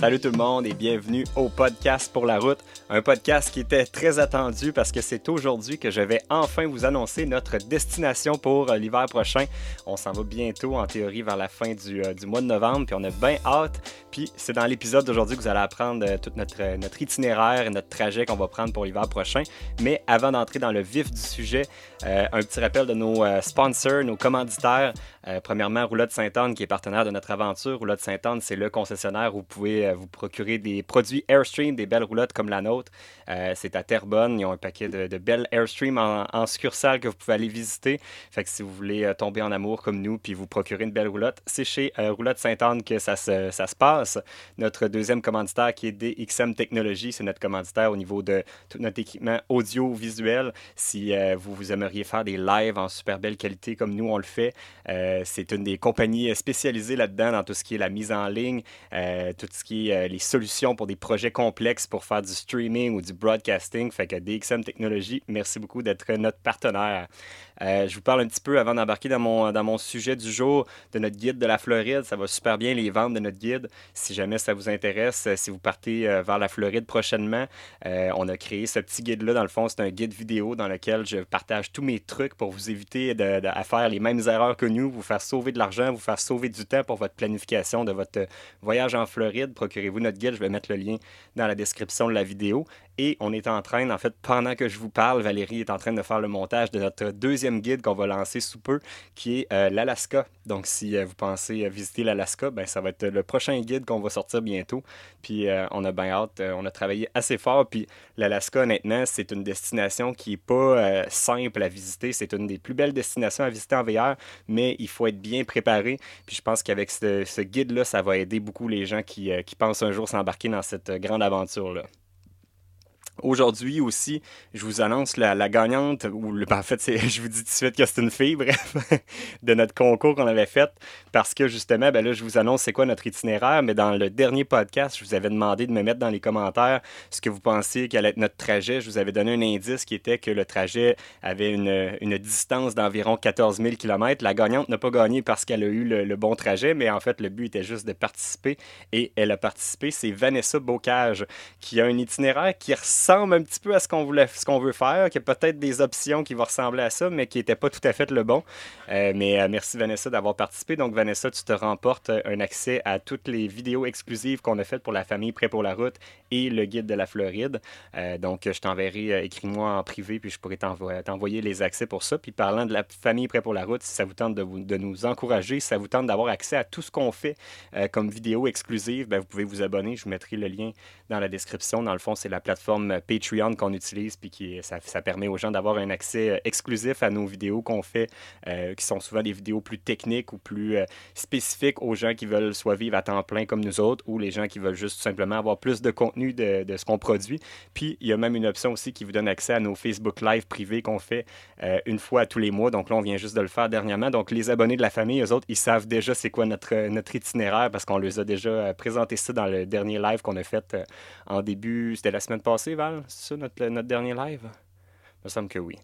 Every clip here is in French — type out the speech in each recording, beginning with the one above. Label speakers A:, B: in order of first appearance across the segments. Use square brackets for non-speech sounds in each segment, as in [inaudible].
A: Salut tout le monde et bienvenue au podcast pour la route. Un podcast qui était très attendu parce que c'est aujourd'hui que je vais enfin vous annoncer notre destination pour euh, l'hiver prochain. On s'en va bientôt en théorie vers la fin du, euh, du mois de novembre puis on a bien hâte. Puis c'est dans l'épisode d'aujourd'hui que vous allez apprendre euh, tout notre, itinéraire et notre trajet qu'on va prendre pour l'hiver prochain. Mais avant d'entrer dans le vif du sujet, un petit rappel de nos sponsors, nos commanditaires. premièrement, Roulotte Sainte-Anne qui est partenaire de notre aventure. Roulotte Sainte-Anne, c'est le concessionnaire où vous pouvez vous procurer des produits Airstream, des belles roulottes comme la nôtre. Euh, c'est à Terrebonne. Ils ont un paquet de, belles Airstream en, en, succursale que vous pouvez aller visiter. Fait que si vous voulez euh, tomber en amour comme nous puis vous procurer une belle roulotte, c'est chez euh, Roulotte Sainte-Anne que ça se, ça se passe. Notre deuxième commanditaire qui est DXM Technologies, c'est notre commanditaire au niveau de tout notre équipement audio-visuel. Si vous, vous aimeriez faire des lives en super belle qualité comme nous on le fait, c'est une des compagnies spécialisées là-dedans dans tout ce qui est la mise en ligne, tout ce qui est les solutions pour des projets complexes pour faire du streaming ou du broadcasting. Fait que DXM Technologies, merci beaucoup d'être notre partenaire. Euh, je vous parle un petit peu avant d'embarquer dans mon, dans mon sujet du jour de notre guide de la Floride. Ça va super bien les ventes de notre guide. Si jamais ça vous intéresse, euh, si vous partez euh, vers la Floride prochainement, on a créé ce petit guide-là. Dans le fond, c'est un guide vidéo dans lequel je partage tous mes trucs pour vous éviter de, faire les mêmes erreurs que nous, vous faire sauver de l'argent, vous faire sauver du temps pour votre planification de votre voyage en Floride. Procurez-vous notre guide. Je vais mettre le lien dans la description de la vidéo. Et on est en train, en fait, pendant que je vous parle, Valérie est en train de faire le montage de notre deuxième guide qu'on va lancer sous peu, qui est euh, l'Alaska. Donc, si euh, vous pensez euh, visiter l'Alaska, ben, ça va être le prochain guide qu'on va sortir bientôt. Puis, on a bien hâte. on a travaillé assez fort. Puis, l'Alaska, honnêtement, c'est une destination qui n'est pas simple à visiter. C'est une des plus belles destinations à visiter en VR, mais il faut être bien préparé. Puis, je pense qu'avec ce, guide-là, ça va aider beaucoup les gens qui pensent un jour s'embarquer dans cette grande aventure-là. Aujourd'hui aussi, je vous annonce la, gagnante, ou le, en fait, [laughs] je vous dis tout de suite que c'est une fille, [laughs] bref, de notre concours qu'on avait fait, parce que justement, ben là, je vous annonce c'est quoi notre itinéraire, mais dans le dernier podcast, je vous avais demandé de me mettre dans les commentaires ce que vous pensiez qu'allait être notre trajet. Je vous avais donné un indice qui était que le trajet avait une, distance d'environ 14 000 km. La gagnante n'a pas gagné parce qu'elle a eu le, bon trajet, mais en fait, le but était juste de participer, et elle a participé. C'est Vanessa Bocage, qui a un itinéraire qui ressemble un petit peu à ce qu'on voulait, ce qu'on veut faire, qu'il y a peut-être des options qui vont ressembler à ça, mais qui n'étaient pas tout à fait le bon. Euh, mais euh, merci Vanessa d'avoir participé. Donc Vanessa, tu te remportes un accès à toutes les vidéos exclusives qu'on a faites pour la famille Prêt pour la route et le guide de la Floride. Euh, donc je t'enverrai, écris-moi en privé, puis je pourrai t'envoyer les accès pour ça. Puis parlant de la famille Prêt pour la route, si ça vous tente de nous encourager, si ça vous tente d'avoir accès à tout ce qu'on fait comme vidéo exclusive, ben, vous pouvez vous abonner. Je vous mettrai le lien dans la description. Dans le fond, c'est la plateforme Patreon qu'on utilise, puis qui, ça, permet aux gens d'avoir un accès euh, exclusif à nos vidéos qu'on fait, euh, qui sont souvent des vidéos plus techniques ou plus euh, spécifiques aux gens qui veulent soit vivre à temps plein comme nous autres, ou les gens qui veulent juste simplement avoir plus de contenu de, ce qu'on produit. Puis, il y a même une option aussi qui vous donne accès à nos Facebook Live privés qu'on fait une fois tous les mois. Donc là, on vient juste de le faire dernièrement. Donc, les abonnés de la famille, eux autres, ils savent déjà c'est quoi notre, notre itinéraire parce qu'on les a déjà présenté ça dans le dernier live qu'on a fait en début, c'était la semaine passée, Val? C'est ça, notre, dernier live? Il me semble que oui.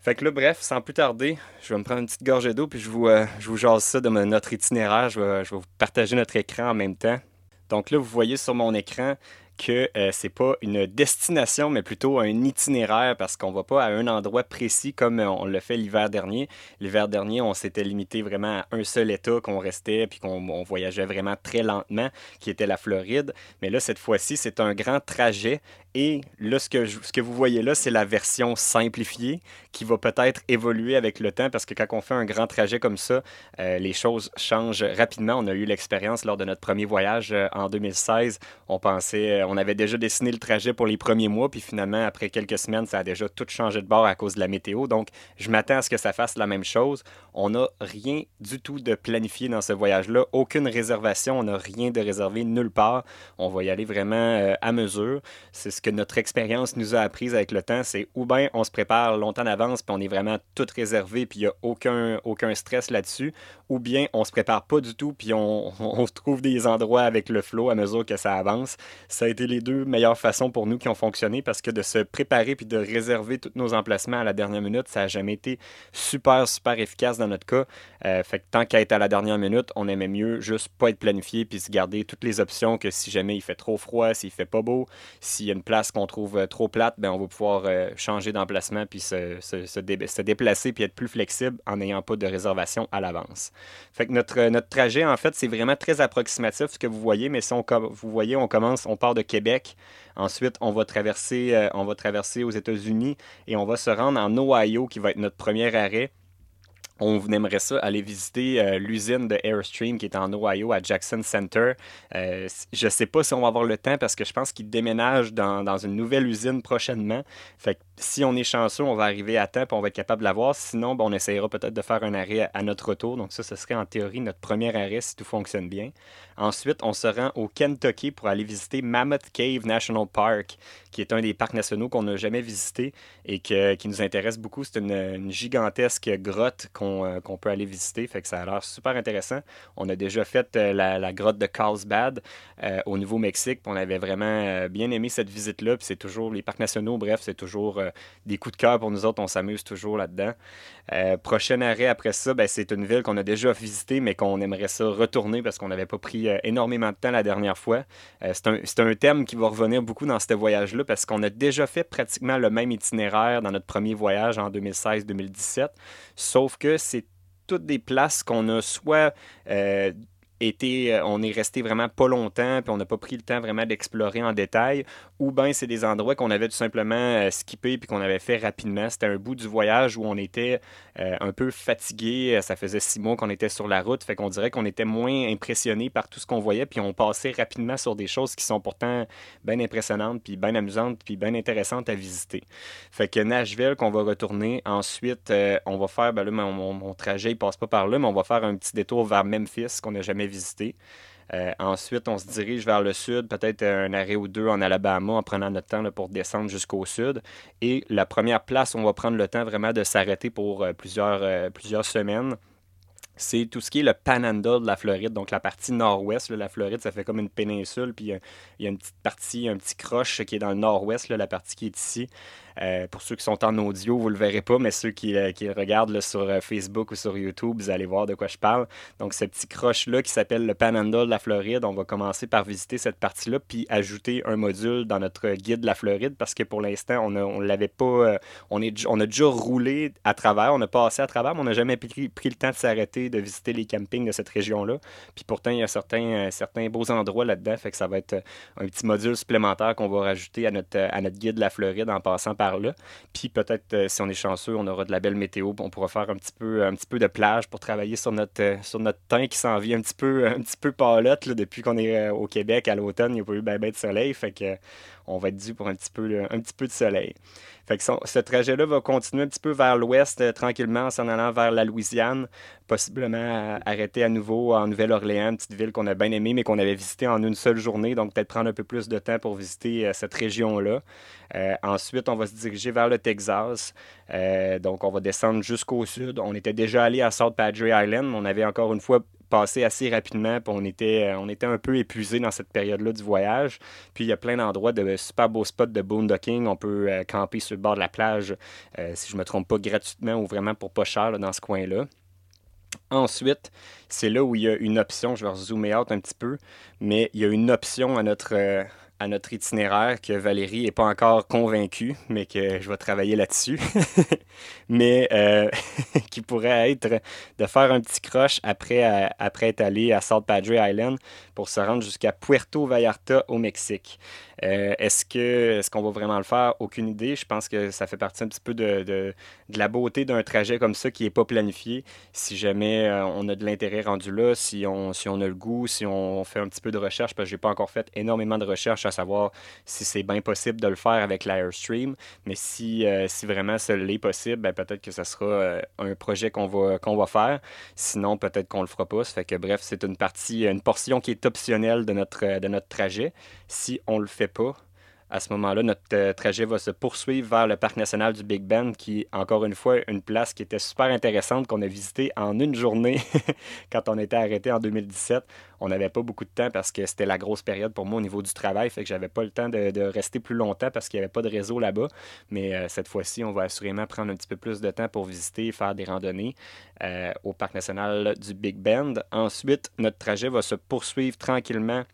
A: Fait que là, bref, sans plus tarder, je vais me prendre une petite gorgée d'eau, puis je vous, euh, je vous jase ça de notre itinéraire. Je vais, je vais vous partager notre écran en même temps. Donc là, vous voyez sur mon écran que euh, c'est pas une destination, mais plutôt un itinéraire parce qu'on va pas à un endroit précis comme euh, on l'a fait l'hiver dernier. L'hiver dernier, on s'était limité vraiment à un seul État qu'on restait puis qu'on voyageait vraiment très lentement, qui était la Floride. Mais là, cette fois-ci, c'est un grand trajet et là, ce que, ce que vous voyez là, c'est la version simplifiée qui va peut-être évoluer avec le temps parce que quand on fait un grand trajet comme ça, euh, les choses changent rapidement. On a eu l'expérience lors de notre premier voyage euh, en 2016. On pensait, euh, on avait déjà dessiné le trajet pour les premiers mois, puis finalement, après quelques semaines, ça a déjà tout changé de bord à cause de la météo. Donc, je m'attends à ce que ça fasse la même chose. On n'a rien du tout de planifié dans ce voyage-là, aucune réservation, on n'a rien de réservé nulle part. On va y aller vraiment à mesure. C'est ce que notre expérience nous a appris avec le temps, c'est ou bien on se prépare longtemps d'avance, puis on est vraiment tout réservé, puis il n'y a aucun, aucun stress là-dessus, ou bien on se prépare pas du tout, puis on, [laughs] on trouve des endroits avec le flow à mesure que ça avance. Ça, été les deux meilleures façons pour nous qui ont fonctionné parce que de se préparer puis de réserver tous nos emplacements à la dernière minute, ça n'a jamais été super, super efficace dans notre cas. Euh, fait que tant qu'à être à la dernière minute, on aimait mieux juste pas être planifié puis se garder toutes les options que si jamais il fait trop froid, s'il fait pas beau, s'il y a une place qu'on trouve euh, trop plate, ben on va pouvoir euh, changer d'emplacement puis se, se, se, déplacer puis être plus flexible en n'ayant pas de réservation à l'avance. Fait que notre, notre trajet, en fait, c'est vraiment très approximatif ce que vous voyez, mais si on, vous voyez, on commence, on part de Québec, ensuite on va traverser, on va traverser aux États-Unis et on va se rendre en Ohio qui va être notre premier arrêt on aimerait ça aller visiter euh, l'usine de Airstream qui est en Ohio à Jackson Center. Euh, je ne sais pas si on va avoir le temps parce que je pense qu'ils déménagent dans, une nouvelle usine prochainement. Fait si on est chanceux, on va arriver à temps et on va être capable de la voir. Sinon, on essaiera peut-être de faire un arrêt à notre retour. Donc ça, ce serait en théorie notre premier arrêt si tout fonctionne bien. Ensuite, on se rend au Kentucky pour aller visiter Mammoth Cave National Park, qui est un des parcs nationaux qu'on n'a jamais visité et qui nous intéresse beaucoup. C'est une, gigantesque grotte euh, qu'on peut aller visiter, fait que ça a l'air super intéressant. On a déjà fait euh, la, grotte de Carlsbad euh, au Nouveau-Mexique, on avait vraiment bien aimé cette visite-là. C'est toujours les parcs nationaux, bref, c'est toujours des coups de cœur pour nous autres, on s'amuse toujours là-dedans. prochain arrêt après ça, ben, c'est une ville qu'on a déjà visitée, mais qu'on aimerait ça retourner parce qu'on n'avait pas pris énormément de temps la dernière fois. c'est un, un, thème qui va revenir beaucoup dans ce voyage-là parce qu'on a déjà fait pratiquement le même itinéraire dans notre premier voyage en 2016-2017, sauf que c'est toutes des places qu'on a soit euh, euh, on est resté vraiment pas longtemps, puis on n'a pas pris le temps vraiment d'explorer en détail, ou bien c'est des endroits qu'on avait tout simplement euh, skippé puis qu'on avait fait rapidement. C'était un bout du voyage où on était euh, un peu fatigué. Ça faisait six mois qu'on était sur la route, fait qu'on dirait qu'on était moins impressionné par tout ce qu'on voyait, puis on passait rapidement sur des choses qui sont pourtant bien impressionnantes, puis bien amusantes, puis bien intéressantes à visiter. Fait que Nashville, qu'on va retourner. Ensuite, on va faire, ben là, mon, mon, trajet, il passe pas par là, mais on va faire un petit détour vers Memphis qu'on n'a jamais visiter. Euh, ensuite, on se dirige vers le sud, peut-être un arrêt ou deux en Alabama en prenant notre temps pour descendre jusqu'au sud. Et la première place, on va prendre le temps vraiment de s'arrêter pour euh, plusieurs, euh, plusieurs semaines c'est tout ce qui est le Panhandle de la Floride, donc la partie nord-ouest. La Floride, ça fait comme une péninsule, puis il y, a une petite partie, un petit croche qui est dans le nord-ouest, la partie qui est ici. Euh, pour ceux qui sont en audio, vous ne le verrez pas, mais ceux qui, euh, regardent sur euh, Facebook ou sur YouTube, vous allez voir de quoi je parle. Donc, ce petit croche-là qui s'appelle le Panhandle de la Floride, on va commencer par visiter cette partie-là, puis ajouter un module dans notre guide de la Floride, parce que pour l'instant, on ne on l'avait pas. on, est, on a déjà roulé à travers, on a passé à travers, mais on n'a jamais pris, pris, le temps de s'arrêter, de visiter les campings de cette région-là. Puis pourtant, il y a certains, certains beaux endroits là-dedans, fait que ça va être un petit module supplémentaire qu'on va rajouter à notre, à notre guide de la Floride en passant par là. Puis peut-être, euh, si on est chanceux, on aura de la belle météo. On pourra faire un petit peu, un petit peu de plage pour travailler sur notre, euh, sur notre teint qui s'en vient un petit peu, un petit peu depuis qu'on est euh, au Québec à l'automne, il n'y a pas eu bien ben de soleil. Fait que on va être dû pour un petit peu, de soleil. Fait ce trajet-là va continuer un petit peu vers l'ouest euh, tranquillement en s'en allant vers la Louisiane, possiblement arrêter à nouveau en Nouvelle-Orléans, petite ville qu'on a bien aimée mais qu'on avait visitée en une seule journée, donc peut-être prendre un peu plus de temps pour visiter euh, cette région-là. Euh, ensuite, on va se diriger vers le Texas. donc, on va descendre jusqu'au sud. On était déjà allé à South Padre Island. On avait encore une fois passé assez rapidement, on était, euh, on était un peu épuisé dans cette période-là du voyage. Puis il y a plein d'endroits de super beaux spots de boondocking. On peut euh, camper sur le bord de la plage, euh, si je ne me trompe pas, gratuitement ou vraiment pour pas cher dans ce coin-là. Ensuite, c'est là où il y a une option, je vais zoomer out un petit peu, mais il y a une option à notre, à notre itinéraire que Valérie n'est pas encore convaincue, mais que je vais travailler là-dessus. [laughs] mais euh, [laughs] qui pourrait être de faire un petit croche après, être allé à South Padre Island pour se rendre jusqu'à Puerto Vallarta au Mexique. Euh, est-ce que est-ce qu'on va vraiment le faire? Aucune idée. Je pense que ça fait partie un petit peu de, de, la beauté d'un trajet comme ça qui n'est pas planifié. Si jamais on a de l'intérêt rendu là, si on, si on a le goût, si on fait un petit peu de recherche, parce que je n'ai pas encore fait énormément de recherche à savoir si c'est bien possible de le faire avec l'Airstream. Mais si, euh, si vraiment ça l'est possible, ben, peut-être que ce sera euh, un projet qu'on va, qu'on va faire. Sinon, peut-être qu'on le fera pas. Fait que bref, c'est une partie, une portion qui est optionnelle de notre, de notre trajet. Si on le fait pas, À ce moment-là, notre euh, trajet va se poursuivre vers le parc national du Big Bend, qui, encore une fois, une place qui était super intéressante qu'on a visitée en une journée [laughs] quand on était arrêté en 2017. On n'avait pas beaucoup de temps parce que c'était la grosse période pour moi au niveau du travail, fait que j'avais pas le temps de, rester plus longtemps parce qu'il n'y avait pas de réseau là-bas. Mais euh, cette fois-ci, on va assurément prendre un petit peu plus de temps pour visiter et faire des randonnées euh, au parc national du Big Bend. Ensuite, notre trajet va se poursuivre tranquillement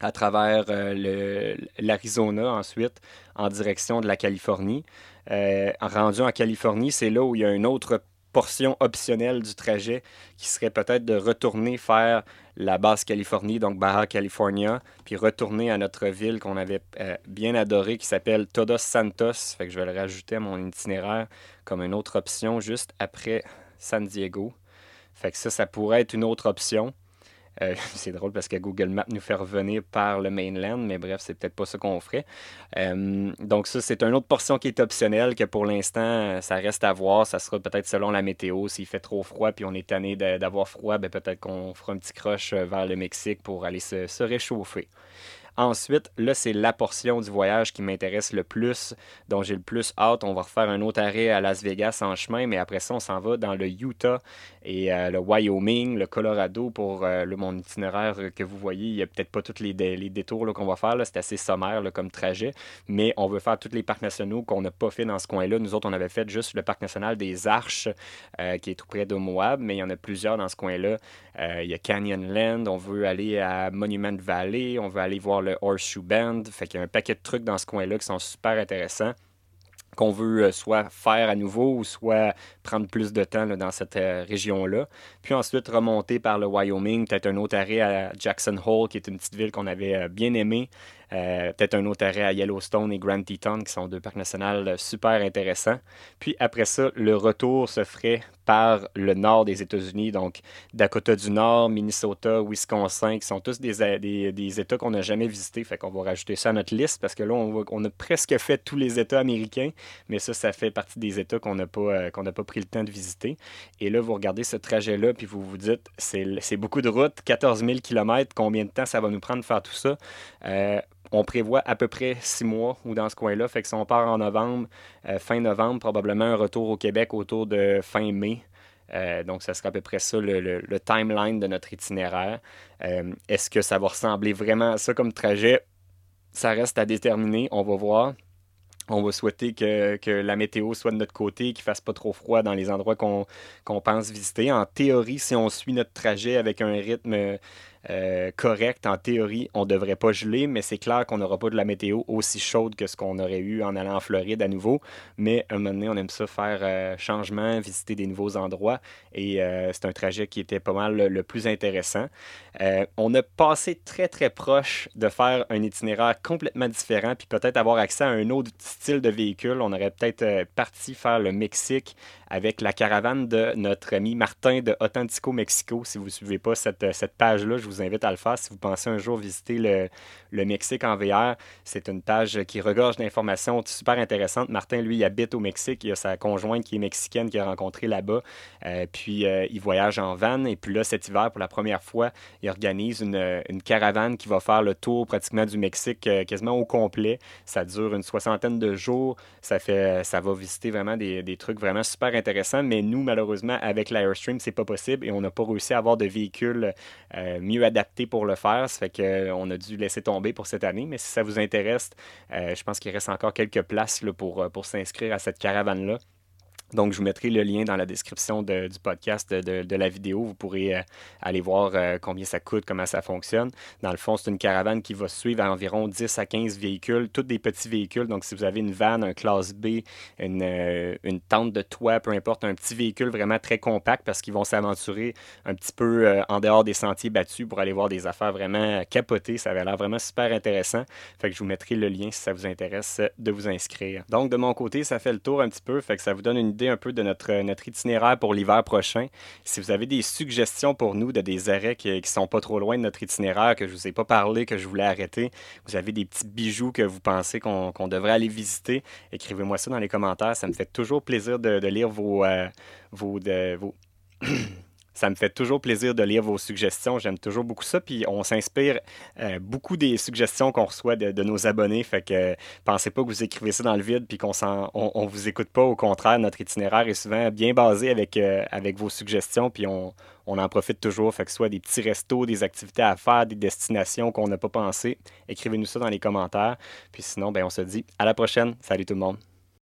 A: à travers euh, l'Arizona ensuite en direction de la Californie. Euh, rendu en Californie, c'est là où il y a une autre portion optionnelle du trajet qui serait peut-être de retourner faire la base Californie, donc Baja California, puis retourner à notre ville qu'on avait euh, bien adorée qui s'appelle Todos Santos. Fait que je vais le rajouter à mon itinéraire comme une autre option juste après San Diego. Fait que ça, ça pourrait être une autre option. Euh, [laughs] c'est drôle parce que Google Maps nous fait revenir par le mainland, mais bref, c'est peut-être pas ça qu'on ferait. Euh, donc ça, c'est une autre portion qui est optionnelle, que pour l'instant, ça reste à voir. Ça sera peut-être selon la météo. S'il fait trop froid puis on est tanné d'avoir froid, ben peut-être qu'on fera un petit croche euh, vers le Mexique pour aller se réchauffer. Ensuite, là, c'est la portion du voyage qui m'intéresse le plus, dont j'ai le plus hâte. On va refaire un autre arrêt à Las Vegas en chemin, mais après ça, on s'en va dans le Utah et euh, le Wyoming, le Colorado pour euh, le, mon itinéraire que vous voyez. Il n'y a peut-être pas tous les, les détours qu'on va faire. C'est assez sommaire comme trajet, mais on veut faire tous les parcs nationaux qu'on n'a pas fait dans ce coin-là. Nous autres, on avait fait juste le parc national des Arches, euh, qui est tout près de Moab, mais il y en a plusieurs dans ce coin-là. il y a Canyonland, on veut aller à Monument Valley, on veut aller voir le le Horseshoe Band. Fait qu'il y a un paquet de trucs dans ce coin-là qui sont super intéressants qu'on veut euh, soit faire à nouveau ou soit prendre plus de temps dans cette euh, région-là. Puis ensuite remonter par le Wyoming, peut-être un autre arrêt à Jackson Hole, qui est une petite ville qu'on avait euh, bien aimée. Peut-être un autre arrêt à Yellowstone et Grand Teton, qui sont deux parcs nationaux super intéressants. Puis après ça, le retour se ferait par le nord des États-Unis, donc Dakota du Nord, Minnesota, Wisconsin, qui sont tous des, États qu'on n'a jamais visités. Fait qu'on va rajouter ça à notre liste parce que là, on, a presque fait tous les États américains, mais ça, ça fait partie des États qu'on n'a pas, euh, qu'on n'a pas pris le temps de visiter. Et là, vous regardez ce trajet-là, puis vous vous dites, c'est beaucoup de route, 14 000 km, combien de temps ça va nous prendre de faire tout ça? Euh, on prévoit à peu près six mois ou dans ce coin-là. Fait que si on part en novembre, euh, fin novembre, probablement un retour au Québec autour de fin mai. Euh, donc, ça sera à peu près ça le, timeline de notre itinéraire. Euh, est-ce que ça va ressembler vraiment à ça comme trajet? Ça reste à déterminer. On va voir. On va souhaiter que, la météo soit de notre côté, qu'il ne fasse pas trop froid dans les endroits qu'on pense visiter. En théorie, si on suit notre trajet avec un rythme euh, correct. En théorie, on ne devrait pas geler, mais c'est clair qu'on n'aura pas de la météo aussi chaude que ce qu'on aurait eu en allant en Floride à nouveau. Mais un moment donné, on aime ça faire euh, changement, visiter des nouveaux endroits. Et euh, c'est un trajet qui était pas mal le, plus intéressant. on a passé très, très proche de faire un itinéraire complètement différent, puis peut-être avoir accès à un autre style de véhicule. On aurait peut-être parti faire le Mexique avec la caravane de notre ami Martin de Authentico Mexico. Si vous ne suivez pas cette, cette page-là, je vous invite à le faire si vous pensez un jour visiter le, le Mexique en VR. C'est une page qui regorge d'informations super intéressantes. Martin, lui, habite au Mexique. Il a sa conjointe qui est mexicaine qu'il a rencontrée là-bas. Euh, puis, euh, il voyage en van. Et puis là, cet hiver, pour la première fois, il organise une, une caravane qui va faire le tour pratiquement du Mexique euh, quasiment au complet. Ça dure une soixantaine de jours. Ça, fait, ça va visiter vraiment des, des trucs vraiment super intéressants. Mais nous, malheureusement, avec l'Airstream, c'est pas possible et on n'a pas réussi à avoir de véhicules mieux adaptés pour le faire. Ça fait qu'on a dû laisser tomber pour cette année. Mais si ça vous intéresse, euh, je pense qu'il reste encore quelques places euh, pour s'inscrire à cette caravane-là. Donc, je vous mettrai le lien dans la description du podcast de, la vidéo. Vous pourrez euh, aller voir euh, combien ça coûte, comment ça fonctionne. Dans le fond, c'est une caravane qui va suivre à environ 10 à 15 véhicules, tous des petits véhicules. Donc, si vous avez une van, un classe B, une, euh, une tente de toit, peu importe, un petit véhicule vraiment très compact parce qu'ils vont s'aventurer un petit peu en dehors des sentiers battus pour aller voir des affaires vraiment capotées. Ça avait l'air vraiment super intéressant. Fait que je vous mettrai le lien si ça vous intéresse de vous inscrire. Donc, de mon côté, ça fait le tour un petit peu. Fait que ça vous donne une un peu de notre, notre itinéraire pour l'hiver prochain. Si vous avez des suggestions pour nous de des arrêts qui ne sont pas trop loin de notre itinéraire, que je ne vous ai pas parlé, que je voulais arrêter, vous avez des petits bijoux que vous pensez qu'on devrait aller visiter, écrivez-moi ça dans les commentaires. Ça me fait toujours plaisir de, lire vos, euh, vos, vos [clears throat] Ça me fait toujours plaisir de lire vos suggestions. J'aime toujours beaucoup ça. Puis on s'inspire euh, beaucoup des suggestions qu'on reçoit de, nos abonnés. Fait que pensez pas que vous écrivez ça dans le vide puis qu'on on, on vous écoute pas. Au contraire, notre itinéraire est souvent bien basé avec, euh, avec vos suggestions. Puis on, on en profite toujours. Fait que soit des petits restos, des activités à faire, des destinations qu'on n'a pas pensé, écrivez-nous ça dans les commentaires. Puis sinon, ben, on se dit à la prochaine. Salut tout le monde.